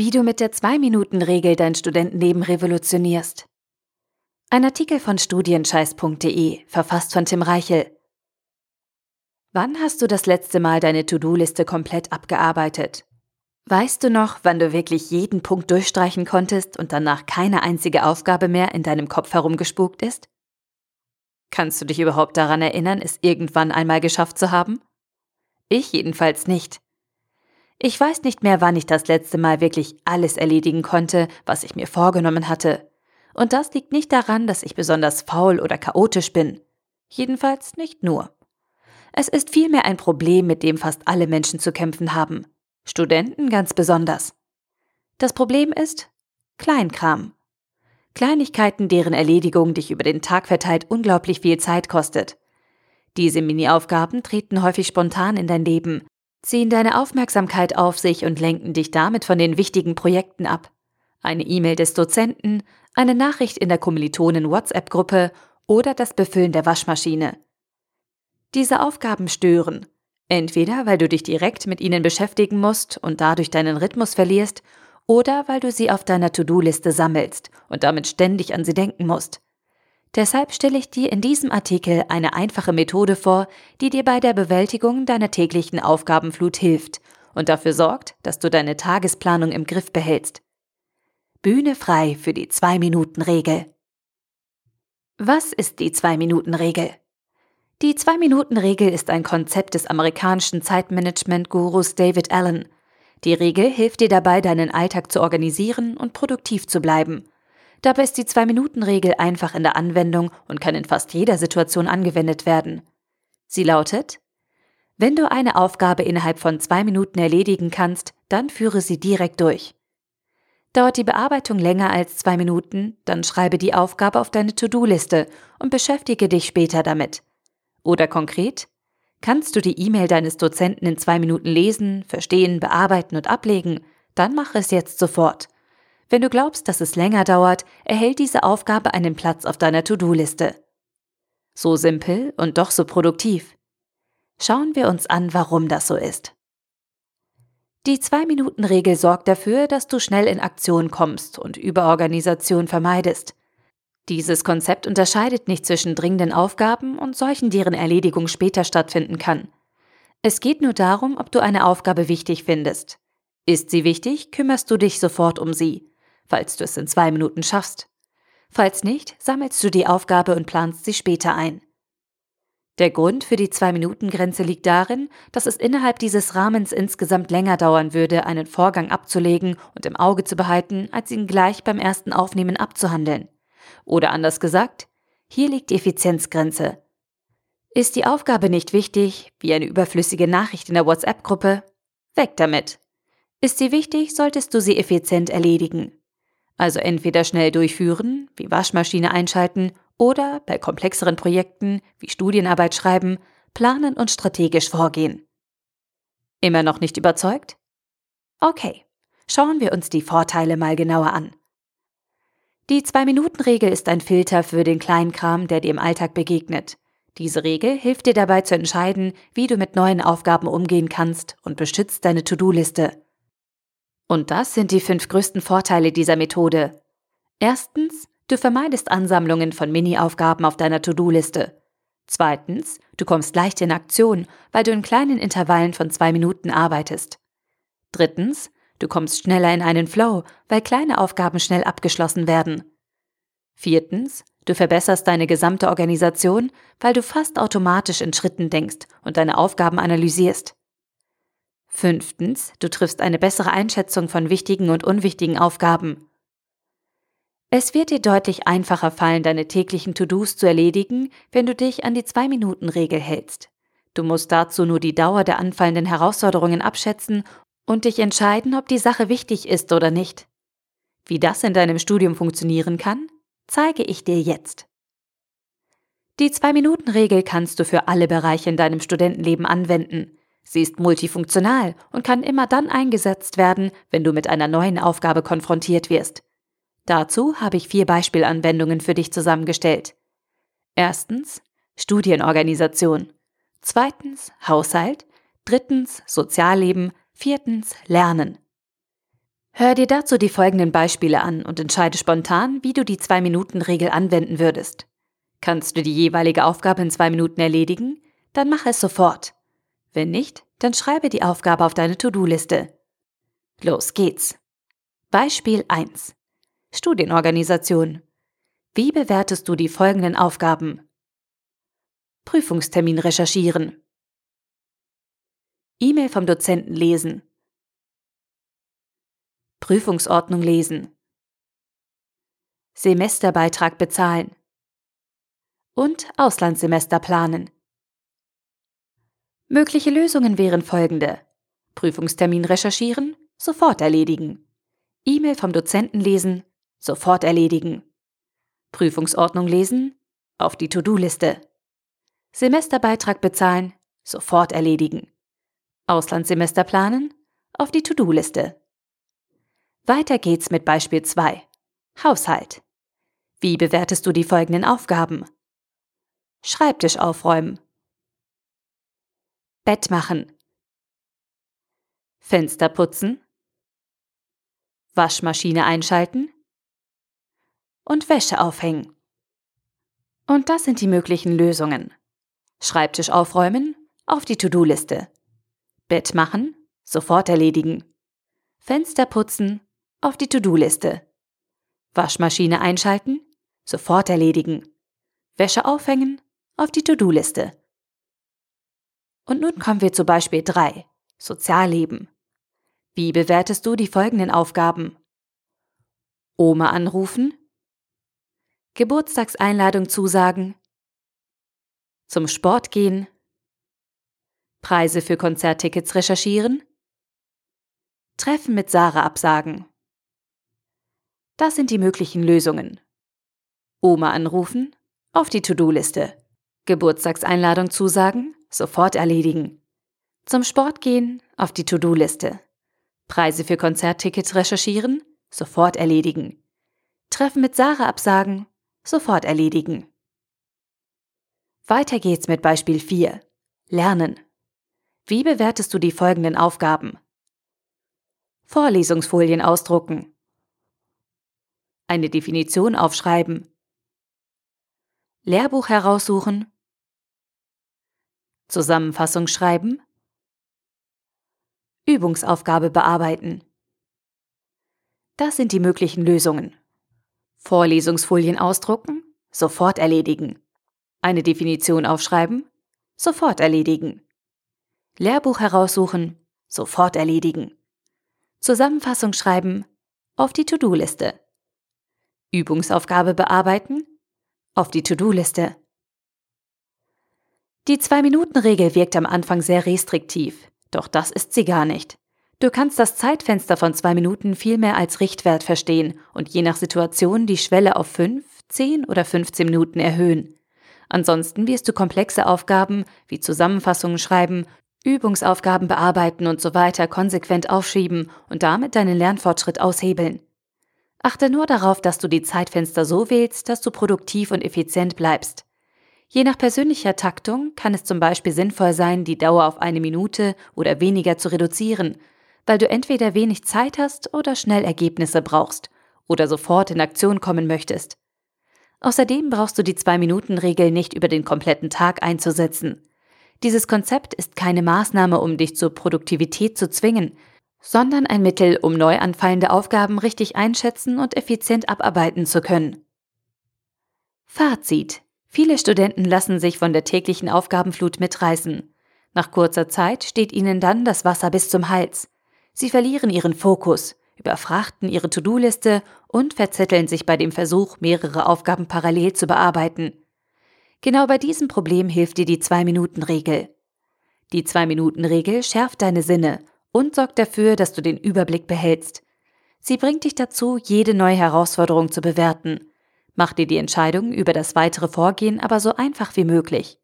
Wie du mit der 2-Minuten-Regel dein Studentenleben revolutionierst. Ein Artikel von studienscheiß.de, verfasst von Tim Reichel. Wann hast du das letzte Mal deine To-Do-Liste komplett abgearbeitet? Weißt du noch, wann du wirklich jeden Punkt durchstreichen konntest und danach keine einzige Aufgabe mehr in deinem Kopf herumgespukt ist? Kannst du dich überhaupt daran erinnern, es irgendwann einmal geschafft zu haben? Ich jedenfalls nicht. Ich weiß nicht mehr, wann ich das letzte Mal wirklich alles erledigen konnte, was ich mir vorgenommen hatte. Und das liegt nicht daran, dass ich besonders faul oder chaotisch bin. Jedenfalls nicht nur. Es ist vielmehr ein Problem, mit dem fast alle Menschen zu kämpfen haben. Studenten ganz besonders. Das Problem ist Kleinkram. Kleinigkeiten, deren Erledigung dich über den Tag verteilt unglaublich viel Zeit kostet. Diese Mini-Aufgaben treten häufig spontan in dein Leben ziehen deine Aufmerksamkeit auf sich und lenken dich damit von den wichtigen Projekten ab. Eine E-Mail des Dozenten, eine Nachricht in der Kommilitonen-WhatsApp-Gruppe oder das Befüllen der Waschmaschine. Diese Aufgaben stören. Entweder weil du dich direkt mit ihnen beschäftigen musst und dadurch deinen Rhythmus verlierst, oder weil du sie auf deiner To-Do-Liste sammelst und damit ständig an sie denken musst. Deshalb stelle ich dir in diesem Artikel eine einfache Methode vor, die dir bei der Bewältigung deiner täglichen Aufgabenflut hilft und dafür sorgt, dass du deine Tagesplanung im Griff behältst. Bühne frei für die Zwei-Minuten-Regel. Was ist die Zwei-Minuten-Regel? Die Zwei-Minuten-Regel ist ein Konzept des amerikanischen Zeitmanagement-Gurus David Allen. Die Regel hilft dir dabei, deinen Alltag zu organisieren und produktiv zu bleiben – Dabei ist die Zwei-Minuten-Regel einfach in der Anwendung und kann in fast jeder Situation angewendet werden. Sie lautet, wenn du eine Aufgabe innerhalb von zwei Minuten erledigen kannst, dann führe sie direkt durch. Dauert die Bearbeitung länger als zwei Minuten, dann schreibe die Aufgabe auf deine To-Do-Liste und beschäftige dich später damit. Oder konkret, kannst du die E-Mail deines Dozenten in zwei Minuten lesen, verstehen, bearbeiten und ablegen, dann mache es jetzt sofort. Wenn du glaubst, dass es länger dauert, erhält diese Aufgabe einen Platz auf deiner To-Do-Liste. So simpel und doch so produktiv. Schauen wir uns an, warum das so ist. Die Zwei-Minuten-Regel sorgt dafür, dass du schnell in Aktion kommst und Überorganisation vermeidest. Dieses Konzept unterscheidet nicht zwischen dringenden Aufgaben und solchen, deren Erledigung später stattfinden kann. Es geht nur darum, ob du eine Aufgabe wichtig findest. Ist sie wichtig, kümmerst du dich sofort um sie falls du es in zwei Minuten schaffst. Falls nicht, sammelst du die Aufgabe und planst sie später ein. Der Grund für die Zwei-Minuten-Grenze liegt darin, dass es innerhalb dieses Rahmens insgesamt länger dauern würde, einen Vorgang abzulegen und im Auge zu behalten, als ihn gleich beim ersten Aufnehmen abzuhandeln. Oder anders gesagt, hier liegt die Effizienzgrenze. Ist die Aufgabe nicht wichtig, wie eine überflüssige Nachricht in der WhatsApp-Gruppe? Weg damit. Ist sie wichtig, solltest du sie effizient erledigen. Also entweder schnell durchführen, wie Waschmaschine einschalten, oder bei komplexeren Projekten wie Studienarbeit schreiben, planen und strategisch vorgehen. Immer noch nicht überzeugt? Okay, schauen wir uns die Vorteile mal genauer an. Die Zwei-Minuten-Regel ist ein Filter für den Kleinkram, der dir im Alltag begegnet. Diese Regel hilft dir dabei zu entscheiden, wie du mit neuen Aufgaben umgehen kannst und beschützt deine To-Do-Liste. Und das sind die fünf größten Vorteile dieser Methode. Erstens, du vermeidest Ansammlungen von Mini-Aufgaben auf deiner To-Do-Liste. Zweitens, du kommst leicht in Aktion, weil du in kleinen Intervallen von zwei Minuten arbeitest. Drittens, du kommst schneller in einen Flow, weil kleine Aufgaben schnell abgeschlossen werden. Viertens, du verbesserst deine gesamte Organisation, weil du fast automatisch in Schritten denkst und deine Aufgaben analysierst. Fünftens, du triffst eine bessere Einschätzung von wichtigen und unwichtigen Aufgaben. Es wird dir deutlich einfacher fallen, deine täglichen To-Dos zu erledigen, wenn du dich an die Zwei-Minuten-Regel hältst. Du musst dazu nur die Dauer der anfallenden Herausforderungen abschätzen und dich entscheiden, ob die Sache wichtig ist oder nicht. Wie das in deinem Studium funktionieren kann, zeige ich dir jetzt. Die Zwei-Minuten-Regel kannst du für alle Bereiche in deinem Studentenleben anwenden. Sie ist multifunktional und kann immer dann eingesetzt werden, wenn du mit einer neuen Aufgabe konfrontiert wirst. Dazu habe ich vier Beispielanwendungen für dich zusammengestellt. Erstens Studienorganisation. Zweitens Haushalt. Drittens Sozialleben. Viertens Lernen. Hör dir dazu die folgenden Beispiele an und entscheide spontan, wie du die 2-Minuten-Regel anwenden würdest. Kannst du die jeweilige Aufgabe in zwei Minuten erledigen? Dann mach es sofort. Wenn nicht, dann schreibe die Aufgabe auf deine To-Do-Liste. Los geht's. Beispiel 1. Studienorganisation. Wie bewertest du die folgenden Aufgaben? Prüfungstermin recherchieren. E-Mail vom Dozenten lesen. Prüfungsordnung lesen. Semesterbeitrag bezahlen. Und Auslandssemester planen. Mögliche Lösungen wären folgende. Prüfungstermin recherchieren, sofort erledigen. E-Mail vom Dozenten lesen, sofort erledigen. Prüfungsordnung lesen, auf die To-Do-Liste. Semesterbeitrag bezahlen, sofort erledigen. Auslandssemester planen, auf die To-Do-Liste. Weiter geht's mit Beispiel 2. Haushalt. Wie bewertest du die folgenden Aufgaben? Schreibtisch aufräumen. Bett machen. Fenster putzen. Waschmaschine einschalten. Und Wäsche aufhängen. Und das sind die möglichen Lösungen. Schreibtisch aufräumen, auf die To-Do-Liste. Bett machen, sofort erledigen. Fenster putzen, auf die To-Do-Liste. Waschmaschine einschalten, sofort erledigen. Wäsche aufhängen, auf die To-Do-Liste. Und nun kommen wir zu Beispiel 3. Sozialleben. Wie bewertest du die folgenden Aufgaben? Oma anrufen, Geburtstagseinladung zusagen, zum Sport gehen, Preise für Konzerttickets recherchieren, Treffen mit Sarah absagen. Das sind die möglichen Lösungen. Oma anrufen, auf die To-Do-Liste. Geburtstagseinladung zusagen, sofort erledigen. Zum Sport gehen, auf die To-Do-Liste. Preise für Konzerttickets recherchieren, sofort erledigen. Treffen mit Sarah absagen, sofort erledigen. Weiter geht's mit Beispiel 4. Lernen. Wie bewertest du die folgenden Aufgaben? Vorlesungsfolien ausdrucken. Eine Definition aufschreiben. Lehrbuch heraussuchen. Zusammenfassung schreiben. Übungsaufgabe bearbeiten. Das sind die möglichen Lösungen. Vorlesungsfolien ausdrucken, sofort erledigen. Eine Definition aufschreiben, sofort erledigen. Lehrbuch heraussuchen, sofort erledigen. Zusammenfassung schreiben, auf die To-Do-Liste. Übungsaufgabe bearbeiten, auf die To-Do-Liste. Die Zwei-Minuten-Regel wirkt am Anfang sehr restriktiv, doch das ist sie gar nicht. Du kannst das Zeitfenster von zwei Minuten vielmehr als Richtwert verstehen und je nach Situation die Schwelle auf fünf, zehn oder 15 Minuten erhöhen. Ansonsten wirst du komplexe Aufgaben wie Zusammenfassungen schreiben, Übungsaufgaben bearbeiten und so weiter konsequent aufschieben und damit deinen Lernfortschritt aushebeln. Achte nur darauf, dass du die Zeitfenster so wählst, dass du produktiv und effizient bleibst. Je nach persönlicher Taktung kann es zum Beispiel sinnvoll sein, die Dauer auf eine Minute oder weniger zu reduzieren, weil du entweder wenig Zeit hast oder schnell Ergebnisse brauchst oder sofort in Aktion kommen möchtest. Außerdem brauchst du die Zwei-Minuten-Regel nicht über den kompletten Tag einzusetzen. Dieses Konzept ist keine Maßnahme, um dich zur Produktivität zu zwingen, sondern ein Mittel, um neu anfallende Aufgaben richtig einschätzen und effizient abarbeiten zu können. Fazit Viele Studenten lassen sich von der täglichen Aufgabenflut mitreißen. Nach kurzer Zeit steht ihnen dann das Wasser bis zum Hals. Sie verlieren ihren Fokus, überfrachten ihre To-Do-Liste und verzetteln sich bei dem Versuch, mehrere Aufgaben parallel zu bearbeiten. Genau bei diesem Problem hilft dir die Zwei-Minuten-Regel. Die Zwei-Minuten-Regel schärft deine Sinne und sorgt dafür, dass du den Überblick behältst. Sie bringt dich dazu, jede neue Herausforderung zu bewerten Mach dir die Entscheidung über das weitere Vorgehen aber so einfach wie möglich.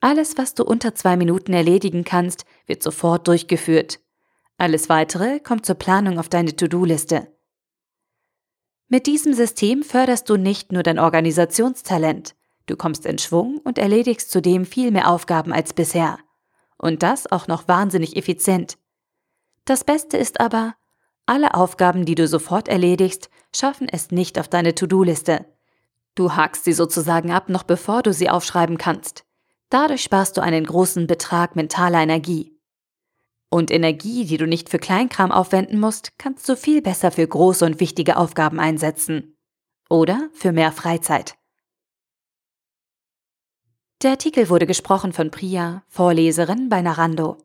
Alles, was du unter zwei Minuten erledigen kannst, wird sofort durchgeführt. Alles weitere kommt zur Planung auf deine To-Do-Liste. Mit diesem System förderst du nicht nur dein Organisationstalent, du kommst in Schwung und erledigst zudem viel mehr Aufgaben als bisher. Und das auch noch wahnsinnig effizient. Das Beste ist aber, Alle Aufgaben, die du sofort erledigst, schaffen es nicht auf deine To-Do-Liste. Du hakst sie sozusagen ab, noch bevor du sie aufschreiben kannst. Dadurch sparst du einen großen Betrag mentaler Energie. Und Energie, die du nicht für Kleinkram aufwenden musst, kannst du viel besser für große und wichtige Aufgaben einsetzen. Oder für mehr Freizeit. Der Artikel wurde gesprochen von Priya, Vorleserin bei Narando.